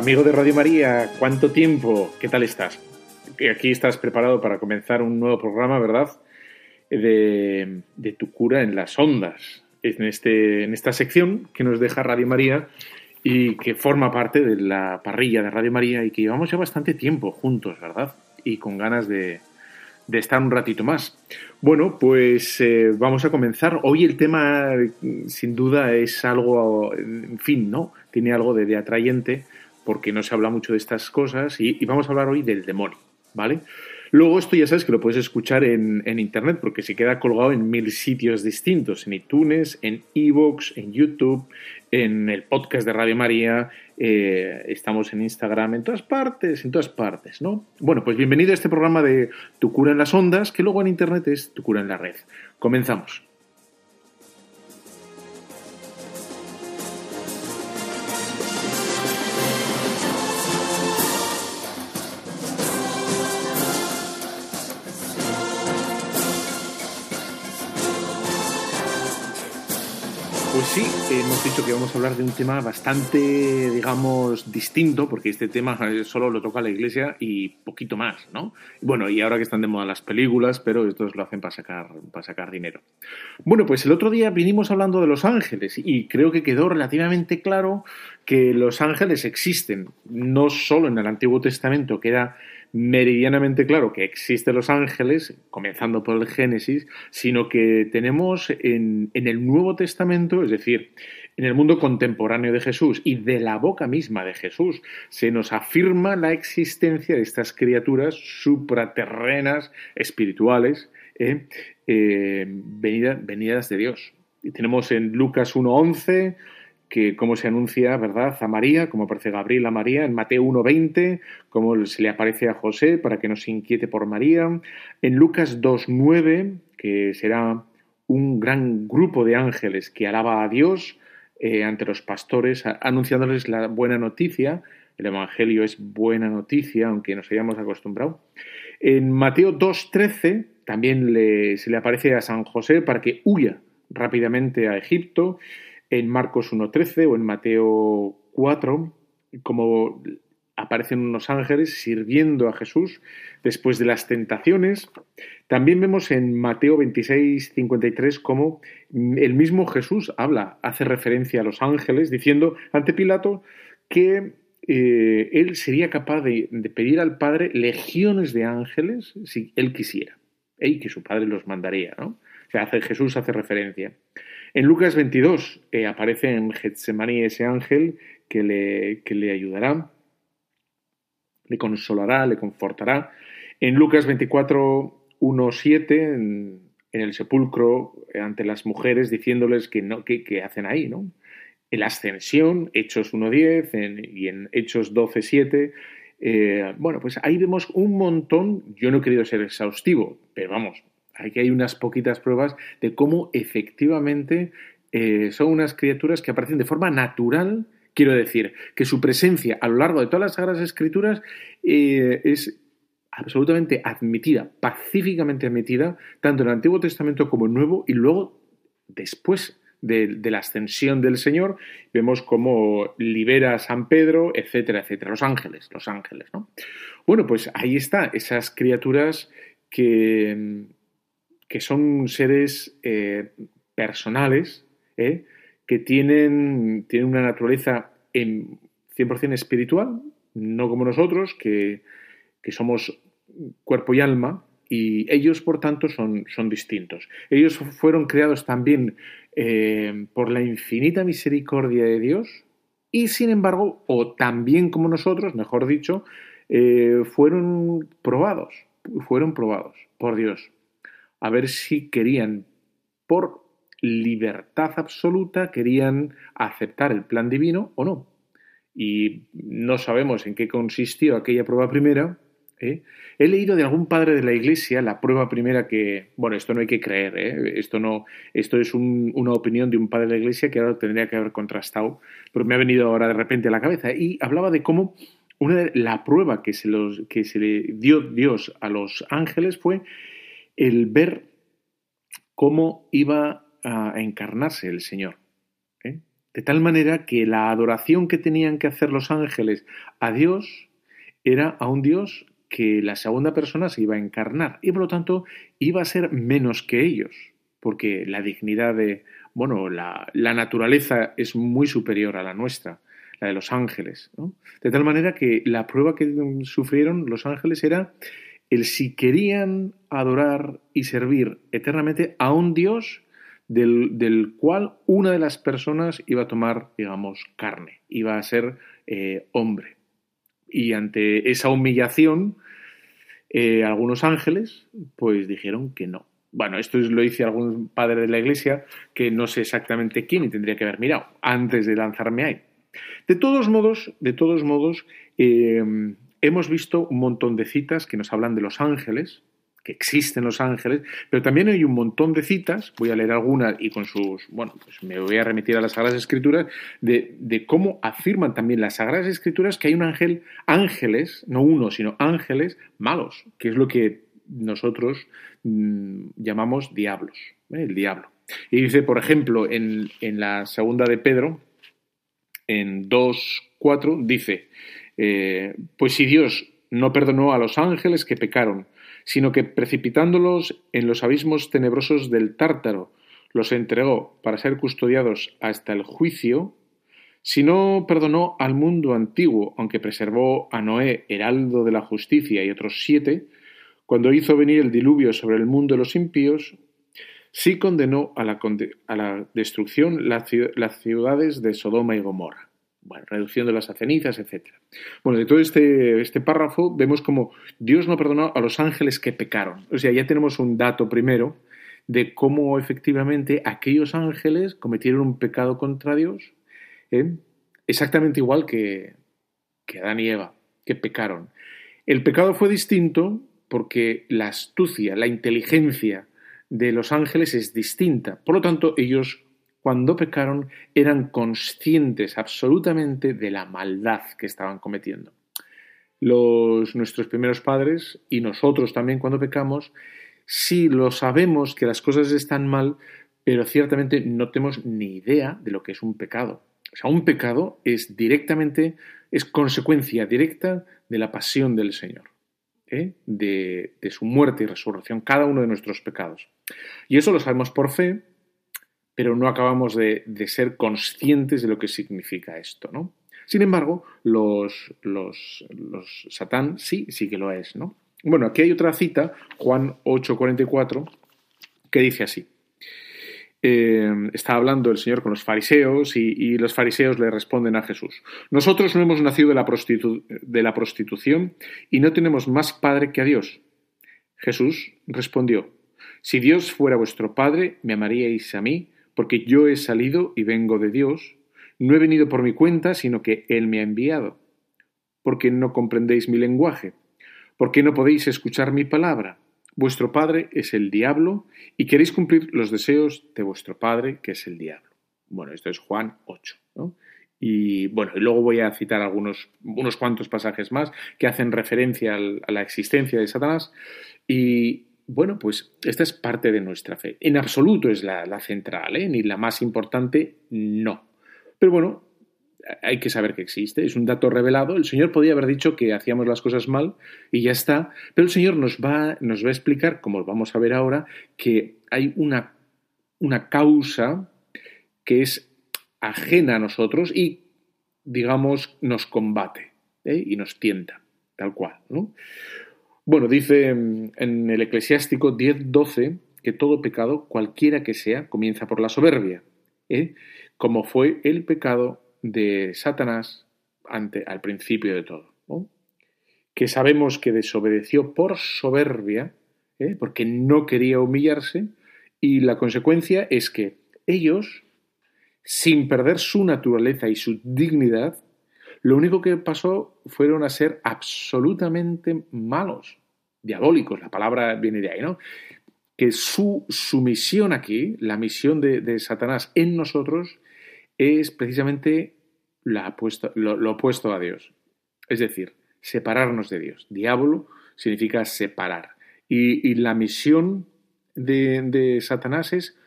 Amigo de Radio María. ¿Cuánto tiempo? ¿Qué tal estás? Aquí estás preparado para comenzar un nuevo programa, ¿verdad? De, tu cura en las ondas. En, este, en esta sección que nos deja Radio María y que forma parte de la parrilla de Radio María y que llevamos ya bastante tiempo juntos, ¿verdad? Y con ganas de, de estar un ratito más. Bueno, pues eh, vamos a comenzar. Hoy el tema, sin duda, es algo, en fin, ¿no? Tiene algo de, de atrayente porque no se habla mucho de estas cosas y, vamos a hablar hoy del demonio, ¿vale? Luego esto ya sabes que lo puedes escuchar en, en internet porque se queda colgado en mil sitios distintos, en iTunes, en Evox, en YouTube, en el podcast de Radio María, eh, estamos en Instagram, en todas partes, en todas partes, ¿no? Bueno, pues bienvenido a este programa de Tu cura en las ondas, que luego en internet es Tu cura en la red. Comenzamos. Sí, hemos dicho que vamos a hablar de un tema bastante, digamos, distinto, porque este tema solo lo toca la iglesia y poquito más, ¿no? Bueno, y ahora que están de moda las películas, pero estos lo hacen para sacar, para sacar dinero. Bueno, pues el otro día vinimos hablando de los ángeles y creo que quedó relativamente claro que los ángeles existen, no solo en el Antiguo Testamento, queda meridianamente claro que existen los ángeles, comenzando por el Génesis, sino que tenemos en, el Nuevo Testamento, es decir, en el mundo contemporáneo de Jesús y de la boca misma de Jesús, se nos afirma la existencia de estas criaturas supraterrenas, espirituales, eh, eh, venidas, venidas de Dios. Y tenemos en Lucas 1.11 que cómo se anuncia, ¿verdad?, a María, como aparece Gabriel a María, en Mateo 1.20, cómo se le aparece a José para que no se inquiete por María, en Lucas 2.9, que será un gran grupo de ángeles que alaba a Dios eh, ante los pastores, anunciándoles la buena noticia, el Evangelio es buena noticia, aunque nos hayamos acostumbrado. En Mateo 2.13 también se le aparece a San José para que huya rápidamente a Egipto, en Marcos 1.13 o en Mateo 4, como aparecen unos ángeles sirviendo a Jesús después de las tentaciones. También vemos en Mateo 26.53 cómo el mismo Jesús habla, hace referencia a los ángeles, diciendo ante Pilato que eh, él sería capaz de, de, pedir al Padre legiones de ángeles si él quisiera, y que su Padre los mandaría, ¿no? Sea, hace, Jesús hace referencia. En Lucas 22 eh, aparece en Getsemaní ese ángel que le, que le ayudará, le consolará, le confortará. En Lucas 24, 1, 7, en, el sepulcro ante las mujeres diciéndoles que, no, que, que hacen ahí, ¿no? En la ascensión, Hechos 1.10 y en Hechos 12.7, eh, bueno, pues ahí vemos un montón, yo no he querido ser exhaustivo, pero vamos, aquí hay unas poquitas pruebas de cómo efectivamente eh, son unas criaturas que aparecen de forma natural. Quiero decir, que su presencia a lo largo de todas las Sagradas Escrituras eh, es absolutamente admitida, pacíficamente admitida, tanto en el Antiguo Testamento como en el Nuevo, y luego, después de, de, la ascensión del Señor, vemos cómo libera a San Pedro, etcétera, etcétera. Los ángeles, los ángeles, ¿no? Bueno, pues ahí está, esas criaturas que, que son seres eh, personales, ¿eh? que tienen, tienen, una naturaleza en 100% espiritual, no como nosotros, que, que, somos cuerpo y alma, y ellos, por tanto, son, son distintos. Ellos fueron creados también eh, por la infinita misericordia de Dios, y sin embargo, o también como nosotros, mejor dicho, fueron probados, fueron probados por Dios a ver si querían, por libertad absoluta, querían aceptar el plan divino o no. Y no sabemos en qué consistió aquella prueba primera, ¿eh? He leído de algún padre de la iglesia la prueba primera que, bueno, esto no hay que creer, ¿eh? esto no, esto es una opinión de un padre de la iglesia que ahora tendría que haber contrastado, pero me ha venido ahora de repente a la cabeza y hablaba de cómo una la prueba que se, los, que se le dio Dios a los ángeles fue el ver cómo iba a encarnarse el Señor. ¿eh? De tal manera que la adoración que tenían que hacer los ángeles a Dios era a un Dios que la segunda persona se iba a encarnar y por lo tanto iba a ser menos que ellos, porque la dignidad de, bueno, la, naturaleza es muy superior a la nuestra, la de los ángeles. De tal manera que la prueba que sufrieron los ángeles era el si querían adorar y servir eternamente a un Dios del, cual una de las personas iba a tomar, digamos, carne, iba a ser eh, hombre. Y ante esa humillación, eh, algunos ángeles pues dijeron que no. Bueno, esto lo dice algún padre de la iglesia que no sé exactamente quién y tendría que haber mirado antes de lanzarme ahí. De todos modos, de todos modos, eh, hemos visto un montón de citas que nos hablan de los ángeles, que existen los ángeles, pero también hay un montón de citas, voy a leer algunas y con sus, bueno, pues me voy a remitir a las Sagradas Escrituras, de, cómo afirman también las Sagradas Escrituras que hay un ángel, ángeles, no uno, sino ángeles malos, que es lo que nosotros mm, llamamos diablos, ¿eh? el diablo. Y dice, por ejemplo, en, en la segunda de Pedro, en 2.4, dice, eh, pues si Dios no perdonó a los ángeles que pecaron, sino que precipitándolos en los abismos tenebrosos del Tártaro, los entregó para ser custodiados hasta el juicio, si no perdonó al mundo antiguo, aunque preservó a Noé, heraldo de la justicia, y otros siete, cuando hizo venir el diluvio sobre el mundo de los impíos, sí condenó a la, a la destrucción las ciudades de Sodoma y Gomorra bueno, reducción de las cenizas, etc. Bueno, de todo este, este párrafo vemos como Dios no perdonó a los ángeles que pecaron. O sea, ya tenemos un dato primero de cómo efectivamente aquellos ángeles cometieron un pecado contra Dios, ¿eh? exactamente igual que, que Adán y Eva, que pecaron. El pecado fue distinto porque la astucia, la inteligencia de los ángeles es distinta. Por lo tanto, ellos cuando pecaron eran conscientes absolutamente de la maldad que estaban cometiendo. Los, nuestros primeros padres y nosotros también cuando pecamos, sí lo sabemos que las cosas están mal, pero ciertamente no tenemos ni idea de lo que es un pecado. O sea, un pecado es directamente, es consecuencia directa de la pasión del Señor, ¿eh? de, de su muerte y resurrección, cada uno de nuestros pecados. Y eso lo sabemos por fe, pero no acabamos de, ser conscientes de lo que significa esto, ¿no? Sin embargo, los, Satán sí, sí que lo es, ¿no? Bueno, aquí hay otra cita, Juan 8:44, que dice así. Eh, está hablando el Señor con los fariseos y, los fariseos le responden a Jesús. Nosotros no hemos nacido de la, de la prostitución y no tenemos más padre que a Dios. Jesús respondió, si Dios fuera vuestro padre, me amaríais a mí porque yo he salido y vengo de Dios, no he venido por mi cuenta, sino que Él me ha enviado. Porque no comprendéis mi lenguaje, porque no podéis escuchar mi palabra. Vuestro padre es el diablo y queréis cumplir los deseos de vuestro padre, que es el diablo. Bueno, esto es Juan 8. Y bueno, y luego voy a citar algunos unos cuantos pasajes más que hacen referencia a la existencia de Satanás. Y, bueno, pues esta es parte de nuestra fe. En absoluto es la, central, ¿eh? ni la más importante, no. Pero bueno, hay que saber que existe, es un dato revelado. El Señor podía haber dicho que hacíamos las cosas mal y ya está, pero el Señor nos va, nos va a explicar, como vamos a ver ahora, que hay una, una causa que es ajena a nosotros y, digamos, nos combate ¿eh? y nos tienta, tal cual. ¿no? Bueno, dice en el Eclesiástico 10.12 que todo pecado, cualquiera que sea, comienza por la soberbia, ¿eh? como fue el pecado de Satanás ante, al principio de todo. Que sabemos que desobedeció por soberbia, ¿eh? porque no quería humillarse, y la consecuencia es que ellos, sin perder su naturaleza y su dignidad, lo único que pasó fueron a ser absolutamente malos, diabólicos, la palabra viene de ahí, ¿no? Que su, misión aquí, la misión de, Satanás en nosotros, es precisamente la lo, opuesto a Dios. Es decir, separarnos de Dios. Diablo significa separar. Y, la misión de, de Satanás es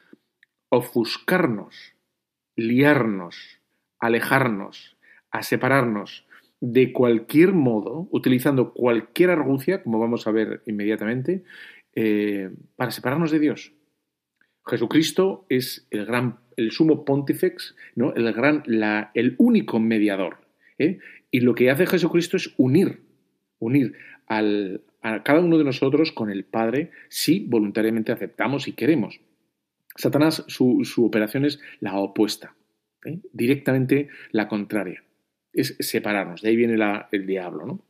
ofuscarnos, liarnos, alejarnos, a separarnos de cualquier modo, utilizando cualquier argucia, como vamos a ver inmediatamente, eh, para separarnos de Dios. Jesucristo es el gran, el sumo pontifex, ¿no? el, gran, la, el único mediador. ¿eh? Y lo que hace Jesucristo es unir, unir al, a cada uno de nosotros con el Padre si voluntariamente aceptamos y queremos. Satanás, su, su operación es la opuesta, ¿eh? directamente la contraria es separarnos. De ahí viene el diablo, ¿no?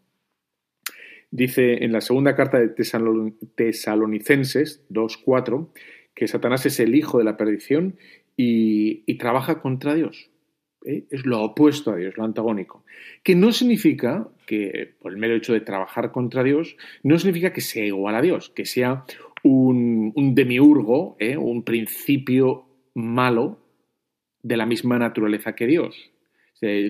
Dice en la segunda carta de Tesalonicenses 2.4 que Satanás es el hijo de la perdición y, trabaja contra Dios. ¿eh? Es lo opuesto a Dios, lo antagónico. Que no significa que, por el mero hecho de trabajar contra Dios, no significa que sea igual a Dios, que sea un, demiurgo, ¿eh? un principio malo de la misma naturaleza que Dios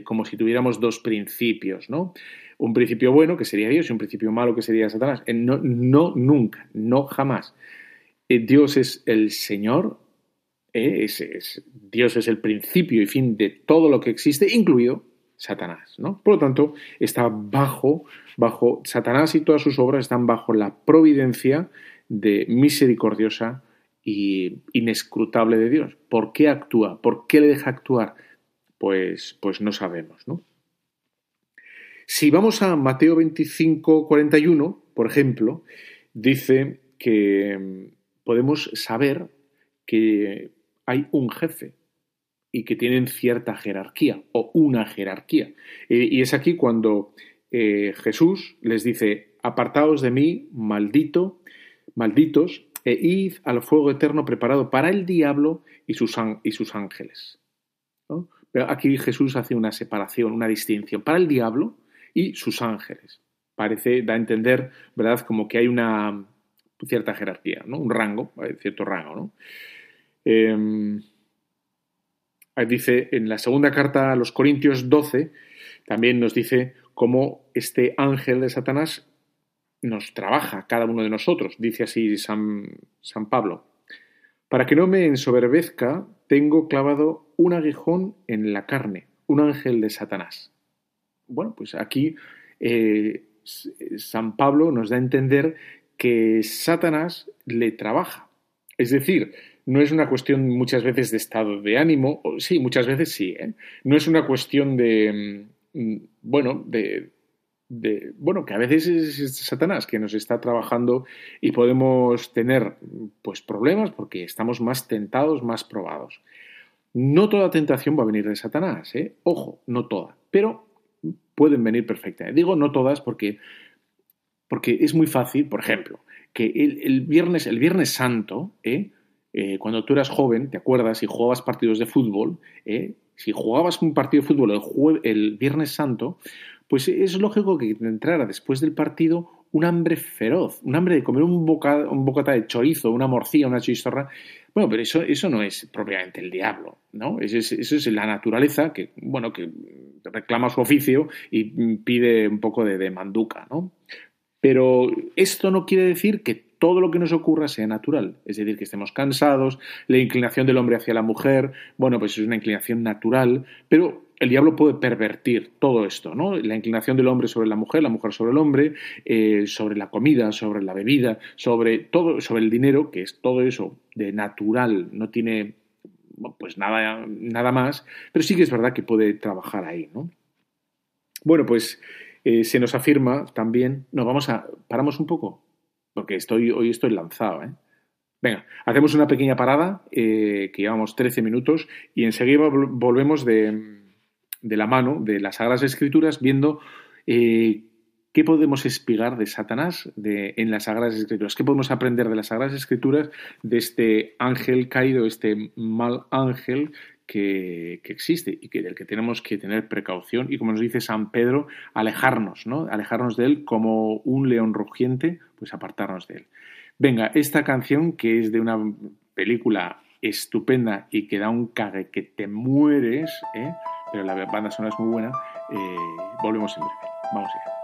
como si tuviéramos dos principios, ¿no? Un principio bueno, que sería Dios, y un principio malo, que sería Satanás. Eh, no, no nunca, no jamás. Eh, Dios es el Señor, eh, Dios es el principio y fin de todo lo que existe, incluido Satanás, ¿no? Por lo tanto, está bajo, bajo, Satanás y todas sus obras están bajo la providencia de misericordiosa y inescrutable de Dios. ¿Por qué actúa? ¿Por qué le deja actuar? Pues, pues no sabemos, ¿no? Si vamos a Mateo 25, 41, por ejemplo, dice que mm, podemos saber que hay un jefe y que tienen cierta jerarquía o una jerarquía. Y, es aquí cuando eh, Jesús les dice, apartaos de mí, maldito, malditos, e id al fuego eterno preparado para el diablo y sus, y sus ángeles. Aquí Jesús hace una separación, una distinción para el diablo y sus ángeles. Parece, da a entender, ¿verdad?, como que hay una cierta jerarquía, ¿no? Un rango, cierto rango, ¿no? Em, dice en la segunda carta a los Corintios 12, también nos dice cómo este ángel de Satanás nos trabaja, cada uno de nosotros, dice así San, San Pablo. Para que no me ensoberbezca, tengo clavado un aguijón en la carne, un ángel de Satanás. Bueno, pues aquí eh, San Pablo nos da a entender que Satanás le trabaja. Es decir, no es una cuestión muchas veces de estado de ánimo, sí, muchas veces sí, ¿eh? no es una cuestión de, mm, bueno, de, bueno, que a veces es Satanás que nos está trabajando y podemos tener pues problemas porque estamos más tentados, más probados. No toda tentación va a venir de Satanás, ¿eh? ojo, no toda, pero pueden venir perfectamente. Digo no todas porque, porque es muy fácil, por ejemplo, que el, viernes, el viernes santo, ¿eh? Eh, cuando tú eras joven, ¿te acuerdas? Si jugabas partidos de fútbol, ¿eh? si jugabas un partido de fútbol el, el viernes santo, pues es lógico que te entrara después del partido un hambre feroz, un hambre de comer un, bocata, un bocata de chorizo, una morcilla, una chistorra. Bueno, pero eso, eso no es propiamente el diablo, ¿no? Eso es, eso es la naturaleza que, bueno, que reclama su oficio y pide un poco de, de manduca, ¿no? Pero esto no quiere decir que todo lo que nos ocurra sea natural, es decir, que estemos cansados, la inclinación del hombre hacia la mujer, bueno, pues es una inclinación natural, pero el diablo puede pervertir todo esto, ¿no? La inclinación del hombre sobre la mujer, la mujer sobre el hombre, eh, sobre la comida, sobre la bebida, sobre todo, sobre el dinero, que es todo eso de natural, no tiene pues nada, nada más, pero sí que es verdad que puede trabajar ahí, ¿no? Bueno, pues eh, se nos afirma también, no, vamos a, paramos un poco, porque estoy, hoy estoy lanzado, ¿eh? Venga, hacemos una pequeña parada, que llevamos 13 minutos, y enseguida volvemos de, de la mano de las Sagradas Escrituras, viendo eh, ¿Qué podemos espigar de Satanás de, en las Sagradas Escrituras? ¿Qué podemos aprender de las Sagradas Escrituras de este ángel caído, este mal ángel que, existe y que, del que tenemos que tener precaución y, como nos dice San Pedro, alejarnos, ¿no? Alejarnos de él como un león rugiente, pues apartarnos de él. Venga, esta canción que es de una película estupenda y que da un cague que te mueres, ¿eh? Pero la banda sonora es muy buena, eh, volvemos en breve. Vamos allá.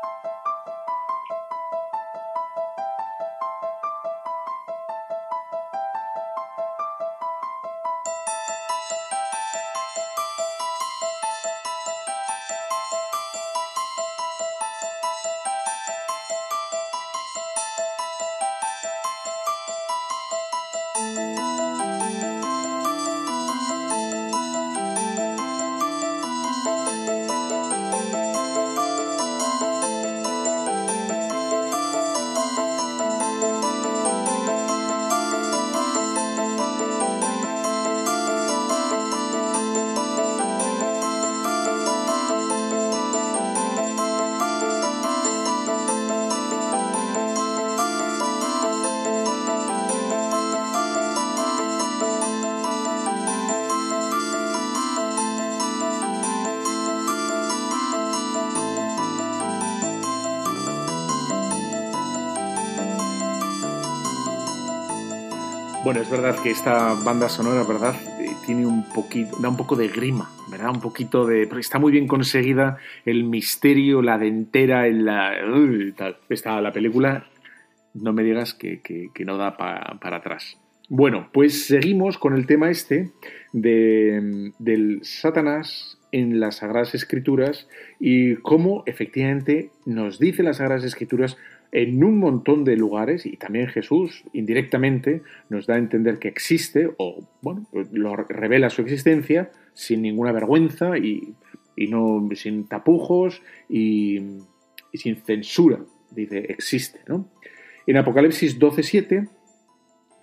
Bueno, es verdad que esta banda sonora, ¿verdad? Eh, tiene un poquito, da un poco de grima, ¿verdad? Un poquito de. está muy bien conseguida el misterio, la dentera, en la. tal. Está la película, no me digas que, no da para atrás. Bueno, pues seguimos con el tema este de, del Satanás en las Sagradas Escrituras y cómo efectivamente nos dice las Sagradas Escrituras en un montón de lugares y también Jesús indirectamente nos da a entender que existe o bueno pues lo revela su existencia sin ninguna vergüenza y, no sin tapujos y, sin censura dice existe ¿no? en Apocalipsis 12.7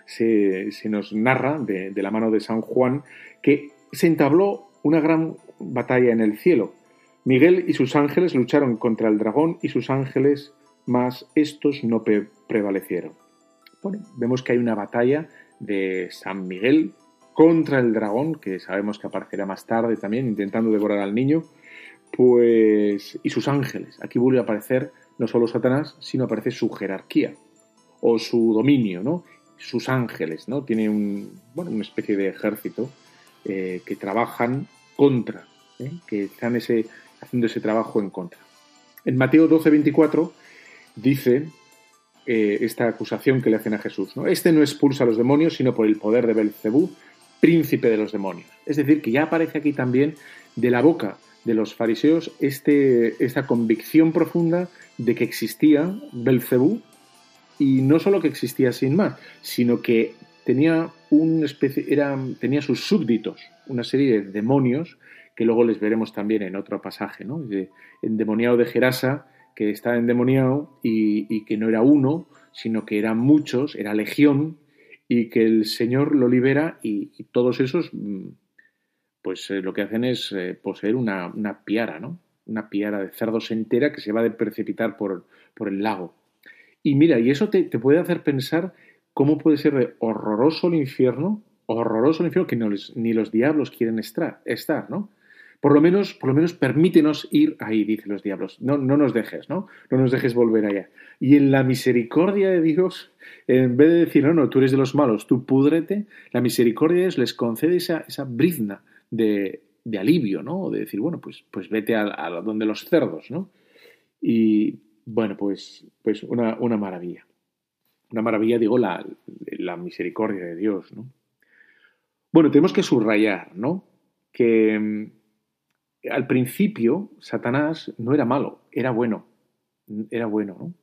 se, se nos narra de, de la mano de San Juan que se entabló una gran batalla en el cielo Miguel y sus ángeles lucharon contra el dragón y sus ángeles mas estos no prevalecieron. Bueno, vemos que hay una batalla de San Miguel contra el dragón, que sabemos que aparecerá más tarde también, intentando devorar al niño, pues y sus ángeles. Aquí vuelve a aparecer no solo Satanás, sino aparece su jerarquía o su dominio, ¿no? Sus ángeles, ¿no? Tiene un, bueno, una especie de ejército eh, que trabajan contra, ¿eh? que están ese, haciendo ese trabajo en contra. En Mateo 12, 24 dice eh, esta acusación que le hacen a Jesús. ¿no? Este no expulsa a los demonios, sino por el poder de Belcebú, príncipe de los demonios. Es decir, que ya aparece aquí también de la boca de los fariseos este, esta convicción profunda de que existía Belcebú y no solo que existía sin más, sino que tenía un especie, era, tenía sus súbditos, una serie de demonios que luego les veremos también en otro pasaje, ¿no? endemoniado de Gerasa, que está endemoniado y, que no era uno, sino que eran muchos, era legión, y que el Señor lo libera y, todos esos, mm, pues eh, lo que hacen es eh, poseer una, una, piara, ¿no? Una piara de cerdos entera que se va a precipitar por, por el lago. Y mira, y eso te, te, puede hacer pensar cómo puede ser horroroso el infierno, horroroso el infierno que ni los diablos quieren estar, estar ¿no? Por lo menos, por lo menos permítenos ir ahí, dicen los diablos. No, no nos dejes, ¿no? No nos dejes volver allá. Y en la misericordia de Dios, en vez de decir, no, no, tú eres de los malos, tú púdrete, la misericordia de Dios les concede esa, esa brizna de, de alivio, ¿no? De decir, bueno, pues, pues vete a, donde los cerdos, ¿no? Y bueno, pues, pues una, una maravilla. Una maravilla, digo, la, la misericordia de Dios, ¿no? Bueno, tenemos que subrayar, ¿no? Que al principio Satanás no era malo, era bueno, era bueno, ¿no?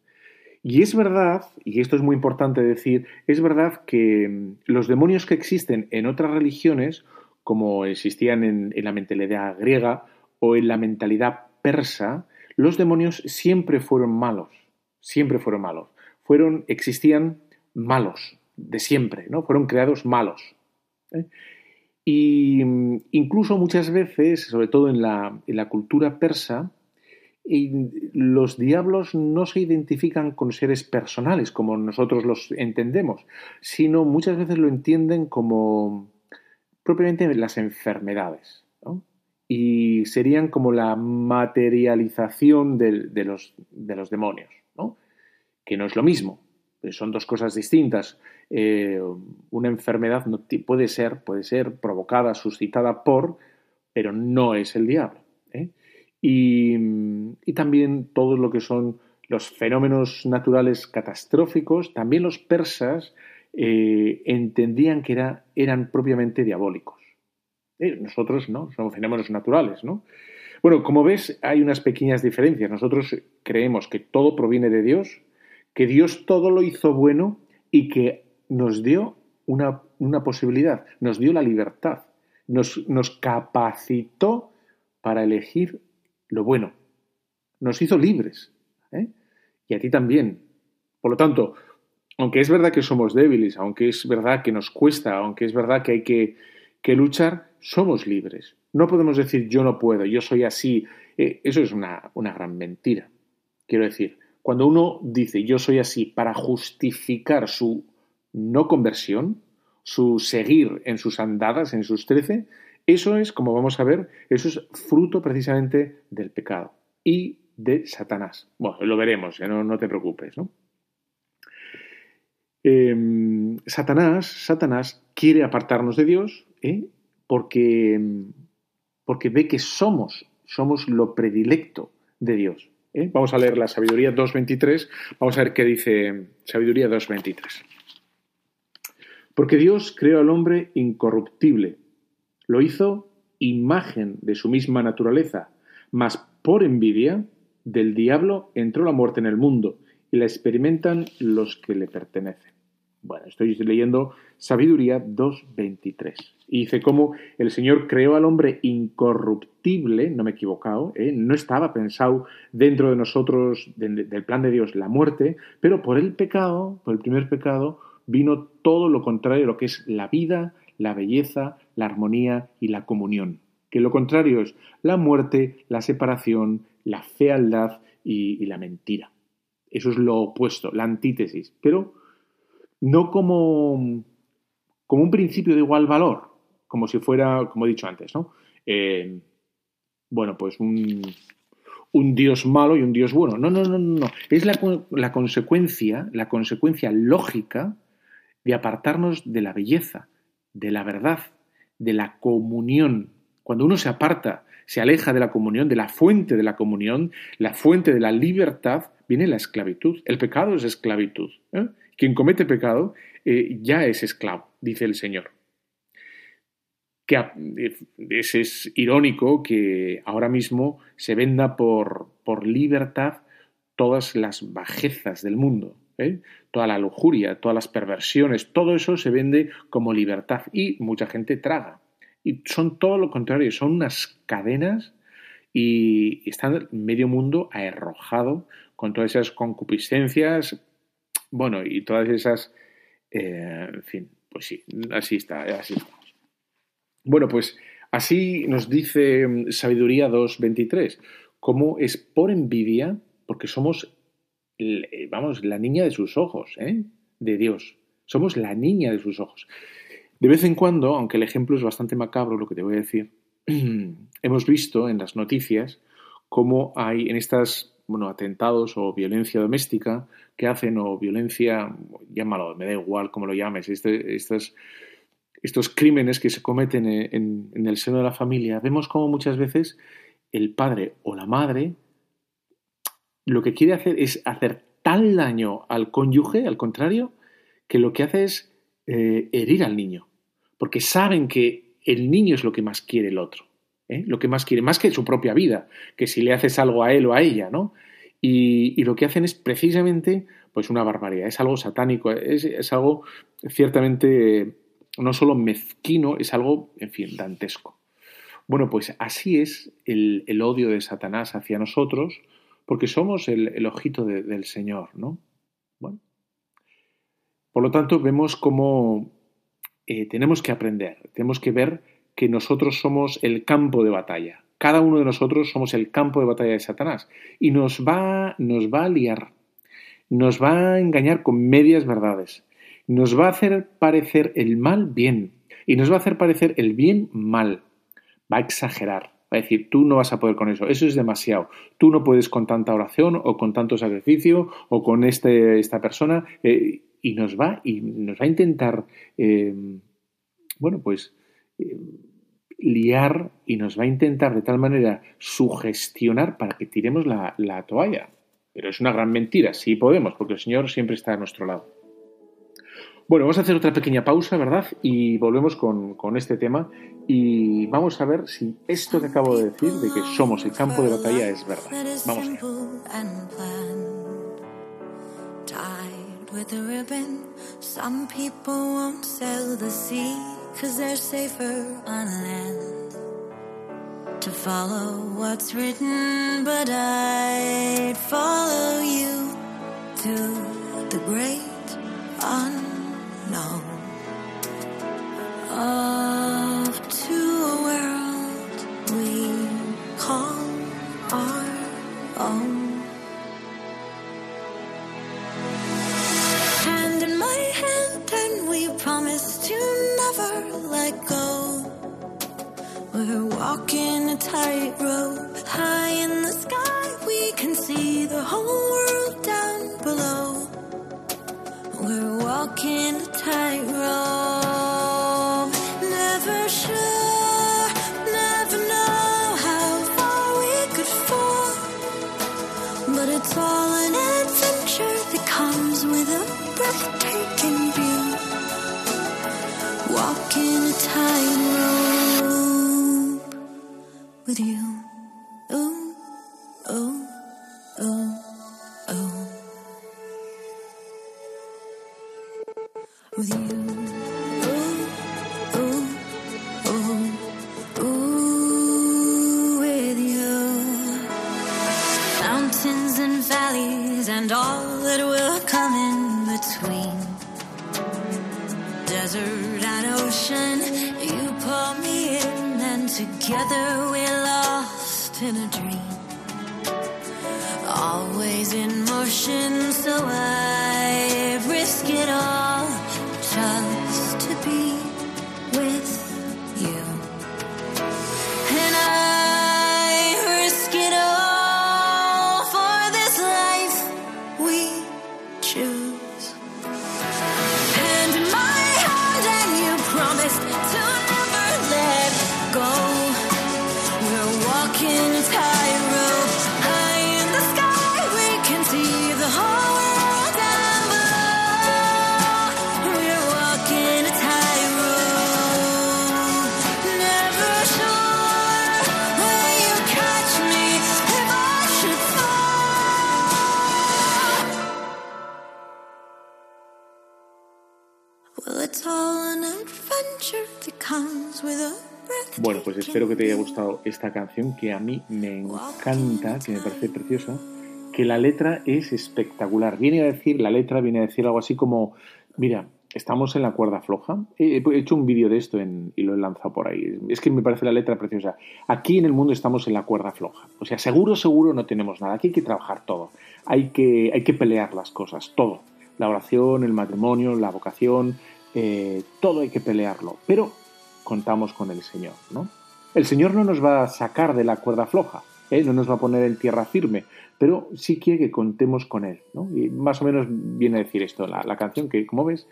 Y es verdad, y esto es muy importante decir, es verdad que mm, los demonios que existen en otras religiones, como existían en, la mentalidad griega o en la mentalidad persa, los demonios siempre fueron malos, siempre fueron malos. Fueron, existían malos, de siempre, ¿no? Fueron creados malos. ¿eh? Y mm, incluso muchas veces, sobre todo en la, cultura persa, los diablos no se identifican con seres personales como nosotros los entendemos, sino muchas veces lo entienden como propiamente las enfermedades. Y serían como la materialización de, los, de los, demonios, ¿no? que no es lo mismo, son dos cosas distintas. Eh, una enfermedad no puede ser, puede ser provocada, suscitada por, pero no es el diablo. ¿eh? y, también todo lo que son los fenómenos naturales catastróficos, también los persas eh, entendían que era, eran propiamente diabólicos. Eh, nosotros no, somos fenómenos naturales, ¿no? Bueno, como ves, hay unas pequeñas diferencias. Nosotros creemos que todo proviene de Dios, que Dios todo lo hizo bueno y que nos dio una, una posibilidad, nos dio la libertad, nos, nos capacitó para elegir lo bueno. Nos hizo libres. ¿eh? Y a ti también. Por lo tanto, aunque es verdad que somos débiles, aunque es verdad que nos cuesta, aunque es verdad que hay que, luchar, somos libres. No podemos decir yo no puedo, yo soy así. Eh, eso es una, una gran mentira. Quiero decir, cuando uno dice yo soy así para justificar su no conversión, su seguir en sus andadas, en sus trece, eso es, como vamos a ver, eso es fruto precisamente del pecado y de Satanás. Bueno, lo veremos, no, te preocupes, ¿no? Em, Satanás, Satanás quiere apartarnos de Dios ¿eh? porque, porque ve que somos, somos lo predilecto de Dios. ¿Eh? Vamos a leer la Sabiduría 2.23, vamos a ver qué dice Sabiduría 2.23. Porque Dios creó al hombre incorruptible lo hizo imagen de su misma naturaleza, mas por envidia del diablo entró la muerte en el mundo y la experimentan los que le pertenecen. Bueno, estoy leyendo Sabiduría 2.23. Y dice cómo el Señor creó al hombre incorruptible, no me he equivocado, ¿eh? no estaba pensado dentro de nosotros, del plan de Dios, la muerte, pero por el pecado, por el primer pecado, vino todo lo contrario, lo que es la vida, la belleza, la armonía y la comunión, que lo contrario es la muerte, la separación, la fealdad y, la mentira. Eso es lo opuesto, la antítesis, pero no como, como un principio de igual valor, como si fuera, como he dicho antes, ¿no? Eh, bueno, pues un, un Dios malo y un Dios bueno. No, no, no, no. Es la, la, consecuencia, la consecuencia lógica de apartarnos de la belleza, de la verdad, de la comunión. Cuando uno se aparta, se aleja de la comunión, de la fuente de la comunión, la fuente de la libertad, viene la esclavitud. El pecado es esclavitud. ¿eh? Quien comete pecado eh, ya es esclavo, dice el Señor. Que es, es, irónico que ahora mismo se venda por, por libertad todas las bajezas del mundo. ¿eh? toda la lujuria, todas las perversiones, todo eso se vende como libertad y mucha gente traga. Y son todo lo contrario, son unas cadenas y están medio mundo arrojado con todas esas concupiscencias, bueno, y todas esas, eh, en fin, pues sí, así está, así estamos. Bueno, pues así nos dice mm, Sabiduría 2.23, cómo es por envidia, porque somos eh, vamos, la niña de sus ojos, ¿eh? de Dios. Somos la niña de sus ojos. De vez en cuando, aunque el ejemplo es bastante macabro, lo que te voy a decir, hemos visto en las noticias cómo hay en estas, bueno, atentados o violencia doméstica que hacen, o violencia, llámalo, me da igual cómo lo llames, este, estos, estos crímenes que se cometen en, en el seno de la familia, vemos cómo muchas veces el padre o la madre lo que quiere hacer es hacer tal daño al cónyuge, al contrario, que lo que hace es eh, herir al niño. Porque saben que el niño es lo que más quiere el otro. ¿Eh? Lo que más quiere, más que su propia vida, que si le haces algo a él o a ella, ¿no? Y, lo que hacen es precisamente pues una barbaridad, es algo satánico, es, algo ciertamente no solo mezquino, es algo, en fin, dantesco. Bueno, pues así es el, el odio de Satanás hacia nosotros, porque somos el, ojito del Señor, ¿no? Bueno. Por lo tanto, vemos cómo eh, tenemos que aprender, tenemos que ver que nosotros somos el campo de batalla, cada uno de nosotros somos el campo de batalla de Satanás. Y nos va, nos va a liar, nos va a engañar con medias verdades, nos va a hacer parecer el mal bien. Y nos va a hacer parecer el bien mal, va a exagerar. Va a decir, tú no vas a poder con eso, eso es demasiado. Tú no puedes con tanta oración o con tanto sacrificio o con este, esta persona. Eh, y nos va, y nos va a intentar, eh, bueno, pues eh, liar y nos va a intentar de tal manera sugestionar para que tiremos la, la toalla. Pero es una gran mentira, sí podemos, porque el Señor siempre está a nuestro lado. Bueno, vamos a hacer otra pequeña pausa, ¿verdad? Y volvemos con, con, este tema y vamos a ver si esto que acabo de decir, de que somos el campo de batalla, es verdad. Vamos allá. To follow what's written, but I'd follow you to the great unknown. know of to a world we call our own. We're walking a tightrope high in the sky. We can see the whole world down below. We're walking a tightrope. Never sure, never know how far we could fall. But it's all an adventure that comes with a breathtaking view. Walking a tightrope but you. Oh, oh, oh, oh. With you. Oh, oh, oh. and all that will come in between. Desert and ocean, you pull me together we're lost in a dream. Always in motion, so I risk it all just pues espero que te haya gustado esta canción que a mí me encanta, que me parece preciosa, que la letra es espectacular. Viene a decir, la letra viene a decir algo así como, mira, estamos en la cuerda floja. He hecho un vídeo de esto y lo he lanzado por ahí. Es que me parece la letra preciosa. Aquí en el mundo estamos en la cuerda floja. O sea, seguro, seguro no tenemos nada. Aquí hay que trabajar todo. Hay que, hay que pelear las cosas, todo. La oración, el matrimonio, la vocación, eh, todo hay que pelearlo. Pero contamos con el Señor, ¿no? El Señor no nos va a sacar de la cuerda floja, ¿eh? no nos va a poner en tierra firme, pero sí quiere que contemos con Él, ¿no? Y más o menos viene a decir esto, la, la canción que, como ves,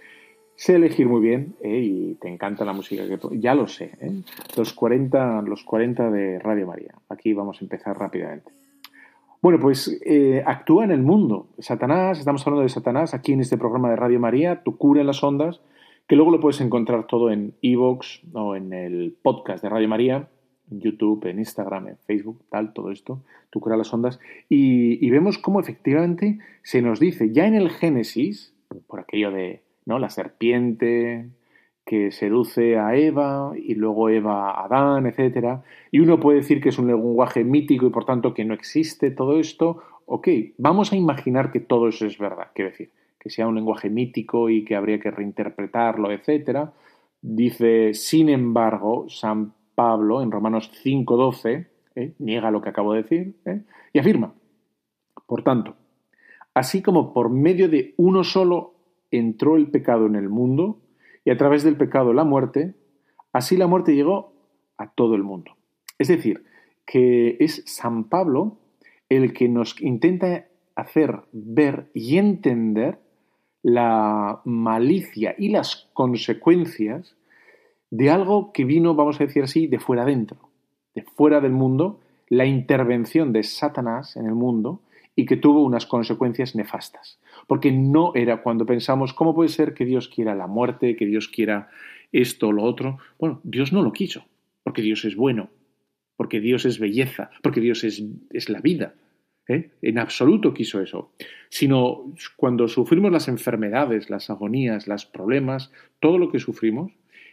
sé elegir muy bien ¿eh? y te encanta la música que ya lo sé, ¿eh? los 40 los 40 de Radio María. Aquí vamos a empezar rápidamente. Bueno, pues eh, actúa en el mundo. Satanás, estamos hablando de Satanás aquí en este programa de Radio María, tu cura en las ondas, que luego lo puedes encontrar todo en Evox o en el podcast de Radio María, en YouTube, en Instagram, en Facebook, tal, todo esto, tu cura las ondas, y, y, vemos cómo efectivamente se nos dice, ya en el Génesis, por aquello de ¿no? la serpiente que seduce a Eva y luego Eva a Adán, etc. Y uno puede decir que es un lenguaje mítico y por tanto que no existe todo esto. Ok, vamos a imaginar que todo eso es verdad, quiero decir que sea un lenguaje mítico y que habría que reinterpretarlo, etc. Dice, sin embargo, San Pablo en Romanos 5.12, ¿eh? niega lo que acabo de decir, ¿eh? y afirma, por tanto, así como por medio de uno solo entró el pecado en el mundo, y a través del pecado la muerte, así la muerte llegó a todo el mundo. Es decir, que es San Pablo el que nos intenta hacer ver y entender la malicia y las consecuencias de algo que vino, vamos a decir así, de fuera adentro, de fuera del mundo, la intervención de Satanás en el mundo y que tuvo unas consecuencias nefastas. Porque no era cuando pensamos, ¿cómo puede ser que Dios quiera la muerte, que Dios quiera esto o lo otro? Bueno, Dios no lo quiso, porque Dios es bueno, porque Dios es belleza, porque Dios es, es la vida. ¿eh? En absoluto quiso eso. Sino cuando sufrimos las enfermedades, las agonías, los problemas, todo lo que sufrimos,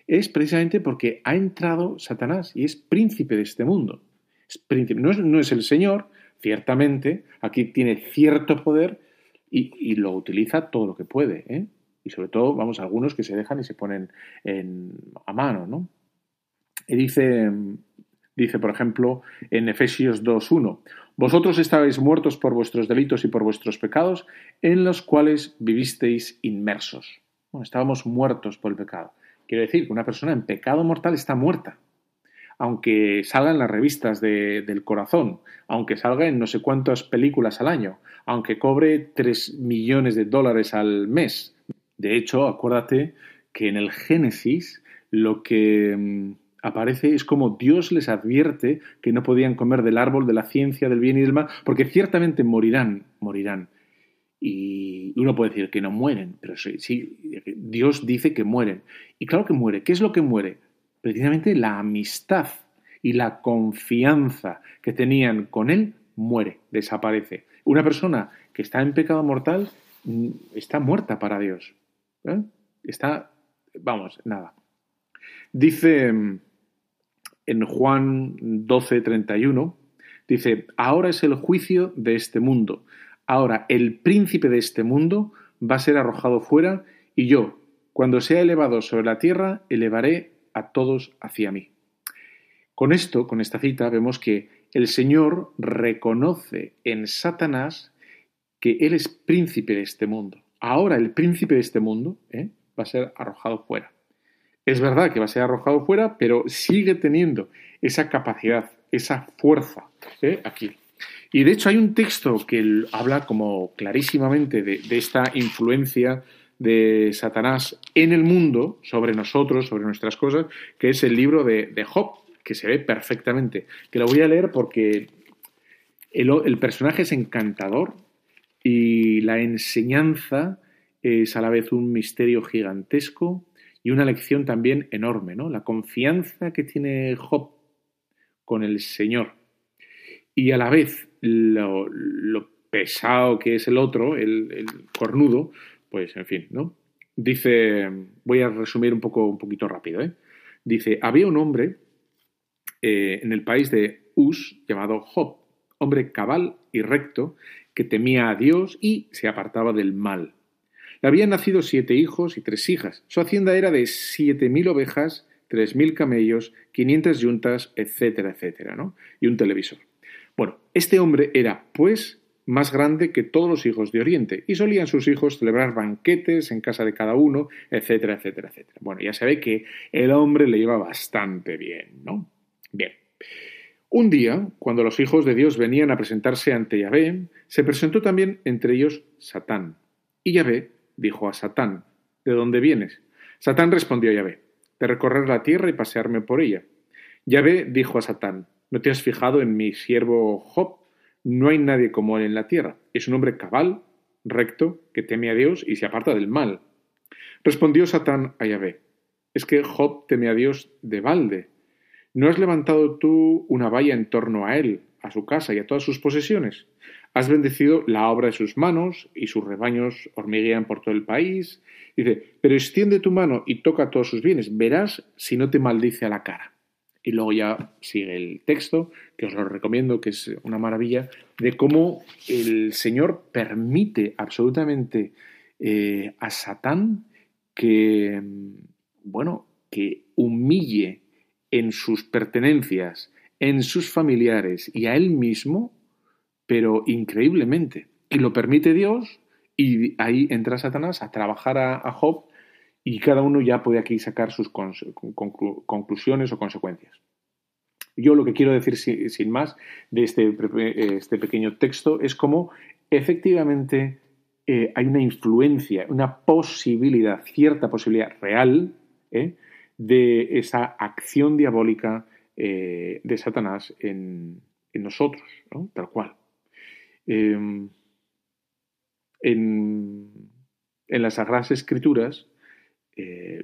es precisamente porque ha entrado Satanás y es príncipe de este mundo. Príncipe. No, es, el Señor, ciertamente, aquí tiene cierto poder y, lo utiliza todo lo que puede. ¿eh? Y sobre todo, vamos, algunos que se dejan y se ponen a mano. ¿no? Y dice, dice, por ejemplo, en Efesios 2.1, vosotros estabais muertos por vuestros delitos y por vuestros pecados, en los cuales vivisteis inmersos. Bueno, estábamos muertos por el pecado. Quiero decir que una persona en pecado mortal está muerta. Aunque salga en las revistas del corazón, aunque salga en no sé cuántas películas al año, aunque cobre 3 millones de dólares al mes. De hecho, acuérdate que en el Génesis lo que mm, aparece es como Dios les advierte que no podían comer del árbol de la ciencia, del bien y del mal, porque ciertamente morirán, morirán. Y uno puede decir que no mueren, pero sí, Dios dice que mueren. Y claro que muere. ¿Qué es lo que muere? Precisamente la amistad y la confianza que tenían con Él muere, desaparece. Una persona que está en pecado mortal mm, está muerta para Dios. ¿eh? Está, vamos, nada. Dice mm, en Juan 12, 31, dice, ahora es el juicio de este mundo. Ahora el príncipe de este mundo va a ser arrojado fuera y yo, cuando sea elevado sobre la tierra, elevaré a todos hacia mí. Con esto, con esta cita, vemos que el Señor reconoce en Satanás que Él es príncipe de este mundo. Ahora el príncipe de este mundo ¿eh? va a ser arrojado fuera. Es verdad que va a ser arrojado fuera, pero sigue teniendo esa capacidad, esa fuerza ¿eh? aquí. Y de hecho hay un texto que habla como clarísimamente de, esta influencia de Satanás en el mundo, sobre nosotros, sobre nuestras cosas, que es el libro de, Job, que se ve perfectamente. Que lo voy a leer porque el, personaje es encantador y la enseñanza es a la vez un misterio gigantesco y una lección también enorme, ¿no? La confianza que tiene Job con el Señor y a la vez lo, pesado que es el otro, el, cornudo, pues en fin, ¿no? Dice, voy a resumir un poco, un poquito rápido, ¿eh? Dice, había un hombre eh, en el país de Us llamado Job, hombre cabal y recto, que temía a Dios y se apartaba del mal. Le habían nacido siete hijos y tres hijas. Su hacienda era de siete mil ovejas, tres mil camellos, quinientas yuntas, etcétera, etcétera, ¿no? Y un televisor. Bueno, este hombre era, pues, más grande que todos los hijos de Oriente, y solían sus hijos celebrar banquetes en casa de cada uno, etcétera, etcétera, etcétera. Bueno, ya se ve que el hombre le iba bastante bien, ¿no? Bien. Un día, cuando los hijos de Dios venían a presentarse ante Yahvé, se presentó también entre ellos Satán. Y Yahvé dijo a Satán, ¿de dónde vienes? Satán respondió a Yahvé, de recorrer la tierra y pasearme por ella. Yahvé dijo a Satán, ¿No te has fijado en mi siervo Job? No hay nadie como él en la tierra. Es un hombre cabal, recto, que teme a Dios y se aparta del mal. Respondió Satán a Yahvé, es que Job teme a Dios de balde. ¿No has levantado tú una valla en torno a él, a su casa y a todas sus posesiones? Has bendecido la obra de sus manos y sus rebaños hormiguean por todo el país. Dice, pero extiende tu mano y toca todos sus bienes. Verás si no te maldice a la cara. Y luego ya sigue el texto, que os lo recomiendo, que es una maravilla, de cómo el Señor permite absolutamente eh, a Satán que, bueno, que humille en sus pertenencias, en sus familiares y a él mismo, pero increíblemente. Y lo permite Dios y ahí entra Satanás a trabajar a, Job y cada uno ya puede aquí sacar sus conclusiones o consecuencias. Yo lo que quiero decir sin, más de este, este, pequeño texto es cómo efectivamente eh, hay una influencia, una posibilidad, cierta posibilidad real ¿eh? de esa acción diabólica eh, de Satanás en, nosotros, tal cual. Em, en, las Sagradas Escrituras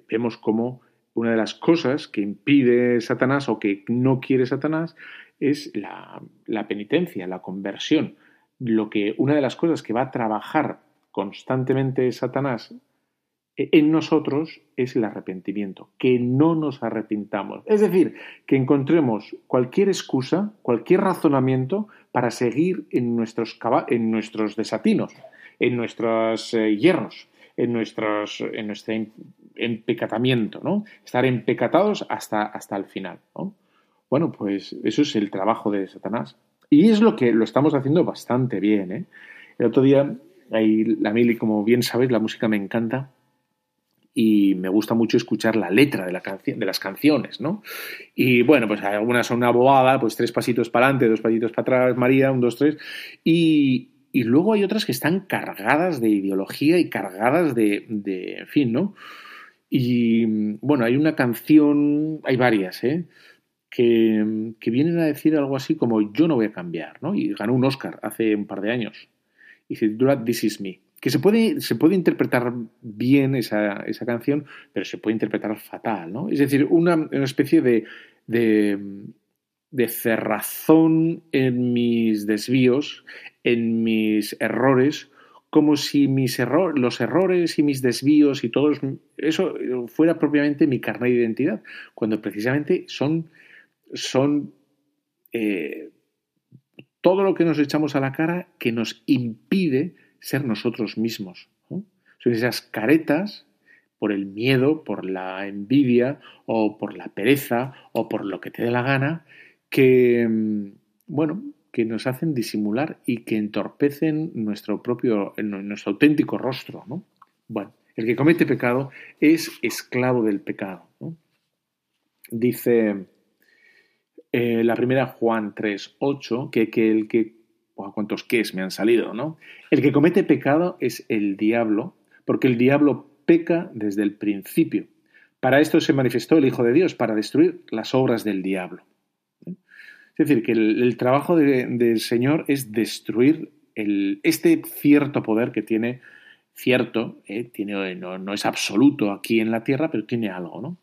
vemos cómo una de las cosas que impide Satanás o que no quiere Satanás es la, penitencia, la conversión. Lo que, una de las cosas que va a trabajar constantemente Satanás en nosotros es el arrepentimiento, que no nos arrepintamos. Es decir, que encontremos cualquier excusa, cualquier razonamiento para seguir en nuestros, en nuestros desatinos, en nuestros eh, hierros, en, nuestros, en nuestro empecatamiento, ¿no? Estar empecatados hasta, hasta el final, Bueno, pues eso es el trabajo de Satanás. Y es lo que lo estamos haciendo bastante bien, ¿eh? El otro día Ahí, la Mili, como bien sabéis, la música me encanta y me gusta mucho escuchar la letra de, la de las canciones, ¿no? Y bueno, pues algunas son una bobada, pues tres pasitos para adelante, dos pasitos para atrás, María, un, dos, tres. Y, luego hay otras que están cargadas de ideología y cargadas de, de, en fin, ¿no? Y bueno, hay una canción, hay varias, ¿eh? Que, que vienen a decir algo así como yo no voy a cambiar, ¿no? Y ganó un Oscar hace un par de años y se titula This Is Me. Que se puede, se puede interpretar bien esa, esa, canción, pero se puede interpretar fatal, ¿no? Es decir, una, una especie de, de, cerrazón en mis desvíos, en mis errores, como si mis error, los errores y mis desvíos y todo eso fuera propiamente mi carne de identidad, cuando precisamente son, son eh, todo lo que nos echamos a la cara que nos impide ser nosotros mismos. Son esas caretas por el miedo, por la envidia o por la pereza o por lo que te dé la gana que, mm, bueno, que nos hacen disimular y que entorpecen nuestro propio, nuestro auténtico rostro, ¿no? Bueno, el que comete pecado es esclavo del pecado. Dice eh, la primera Juan 3, 8, que, que el que... ¿Cuántos es me han salido, no? El que comete pecado es el diablo, porque el diablo peca desde el principio. Para esto se manifestó el Hijo de Dios, para destruir las obras del diablo. Es decir, que el, trabajo del Señor es destruir este cierto poder que tiene, cierto, eh, tiene, no, no, es absoluto aquí en la tierra, pero tiene algo. ¿no?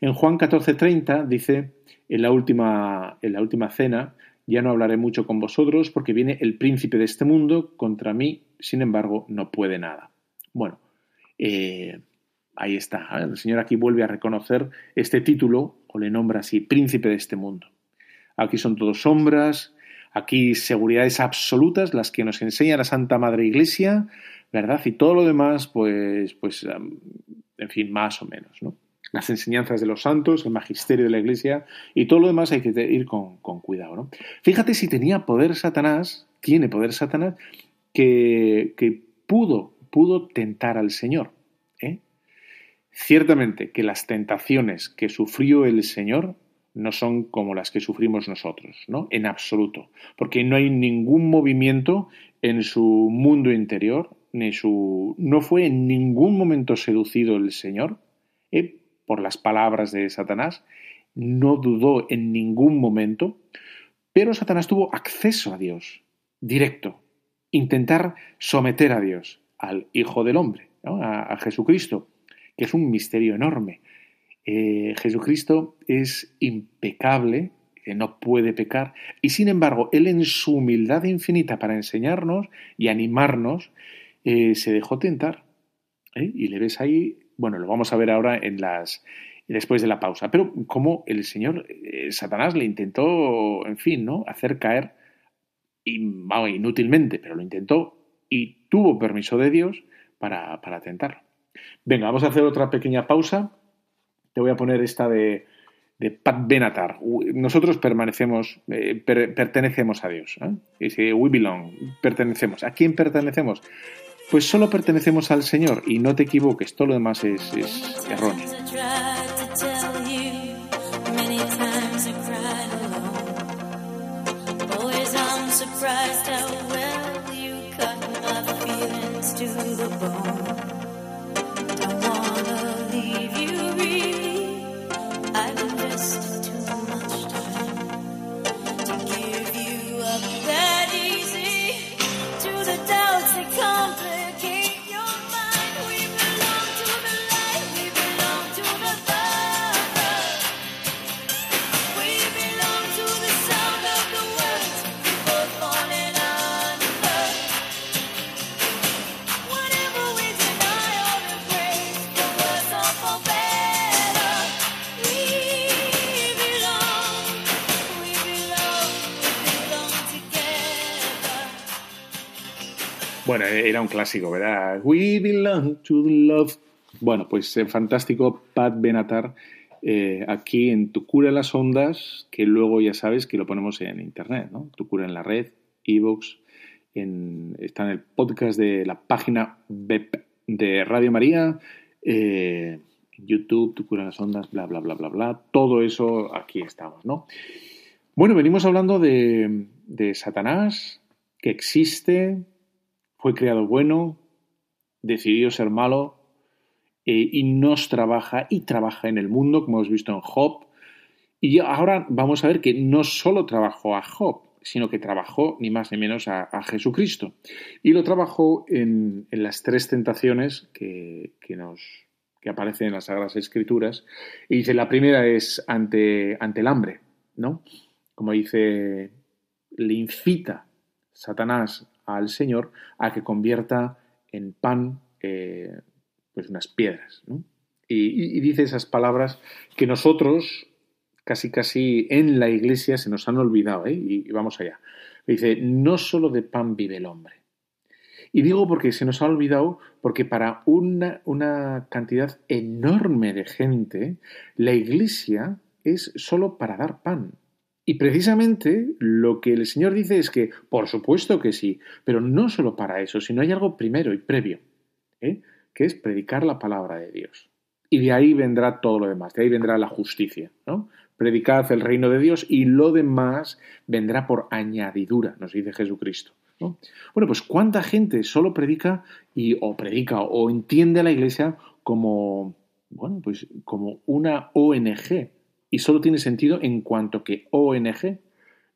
En Juan 14:30 dice, en la última, en la última cena, ya no hablaré mucho con vosotros porque viene el príncipe de este mundo, contra mí, sin embargo, no puede nada. Bueno, eh, ahí está. ¿eh? El Señor aquí vuelve a reconocer este título, o le nombra así, príncipe de este mundo. Aquí son todos sombras, aquí seguridades absolutas, las que nos enseña la Santa Madre Iglesia, ¿verdad? Y todo lo demás, pues, pues, en fin, más o menos, ¿no? las enseñanzas de los santos, el magisterio de la iglesia y todo lo demás hay que ir con, cuidado. ¿no? Fíjate si tenía poder Satanás, tiene poder Satanás, que, pudo, pudo tentar al Señor. ¿eh? Ciertamente que las tentaciones que sufrió el Señor no son como las que sufrimos nosotros, ¿no? En absoluto. Porque no hay ningún movimiento en su mundo interior, ni su. no fue en ningún momento seducido el Señor ¿eh? por las palabras de Satanás, no dudó en ningún momento, pero Satanás tuvo acceso a Dios, directo, intentar someter a Dios, al Hijo del Hombre, a, Jesucristo, que es un misterio enorme. Eh, Jesucristo es impecable, no puede pecar, y sin embargo, Él en su humildad infinita para enseñarnos y animarnos, eh, se dejó tentar. ¿eh? Y le ves ahí bueno, lo vamos a ver ahora en las después de la pausa. Pero como el señor Satanás le intentó, en fin, ¿no? hacer caer inútilmente, pero lo intentó y tuvo permiso de Dios para, para tentarlo. Venga, vamos a hacer otra pequeña pausa. Te voy a poner esta de Pat Benatar. Nosotros permanecemos, eh, pertenecemos a Dios. ¿eh? we belong, pertenecemos. ¿A quién pertenecemos? Pues solo pertenecemos al Señor y no te equivoques, todo lo demás es, es erróneo. Christ. Bueno, era un clásico, ¿verdad? We belong to the love. Bueno, pues el fantástico Pat Benatar eh, aquí en Tu Cura en las Ondas, que luego ya sabes que lo ponemos en internet, ¿no? Tu Cura en la red, Evox, está en el podcast de la página web de Radio María, eh, YouTube, Tu Cura en las Ondas, bla, bla, bla, bla, bla. Todo eso aquí estamos, ¿no? Bueno, venimos hablando de Satanás, que existe, fue creado bueno, decidió ser malo eh, y nos trabaja y trabaja en el mundo, como hemos visto en Job. Y ahora vamos a ver que no solo trabajó a Job, sino que trabajó ni más ni menos a, Jesucristo. Y lo trabajó en, las tres tentaciones que, aparecen en las Sagradas Escrituras. Y dice, la primera es ante, ante el hambre, ¿no? Como dice, le incita Satanás al Señor a que convierta en pan eh, pues unas piedras. Y, dice esas palabras que nosotros casi casi en la iglesia se nos han olvidado, ¿eh? y, vamos allá. Dice, no solo de pan vive el hombre. Y digo porque se nos ha olvidado, porque para una, una cantidad enorme de gente, la iglesia es solo para dar pan, y precisamente lo que el Señor dice es que, por supuesto que sí, pero no solo para eso, sino hay algo primero y previo, ¿eh? que es predicar la palabra de Dios. Y de ahí vendrá todo lo demás, de ahí vendrá la justicia, ¿no? Predicad el reino de Dios y lo demás vendrá por añadidura, nos dice Jesucristo. Bueno, pues cuánta gente solo predica y o predica o entiende a la iglesia como, bueno, pues como una ONG, y solo tiene sentido en cuanto que ONG,